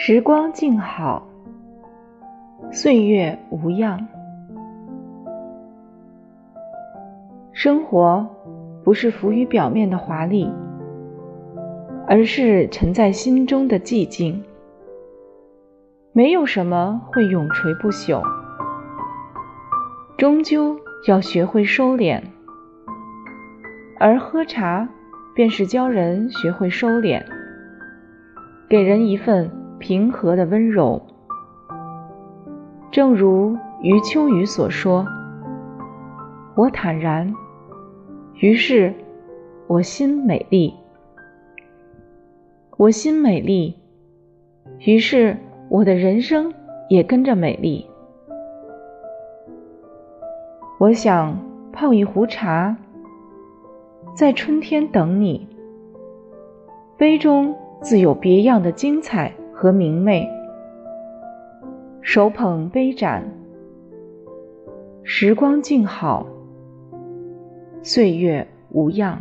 时光静好，岁月无恙。生活不是浮于表面的华丽，而是沉在心中的寂静。没有什么会永垂不朽，终究要学会收敛。而喝茶，便是教人学会收敛，给人一份平和的温柔。正如余秋雨所说：“我坦然，于是我心美丽；我心美丽，于是。”我的人生也跟着美丽。我想泡一壶茶，在春天等你。杯中自有别样的精彩和明媚。手捧杯盏，时光静好，岁月无恙。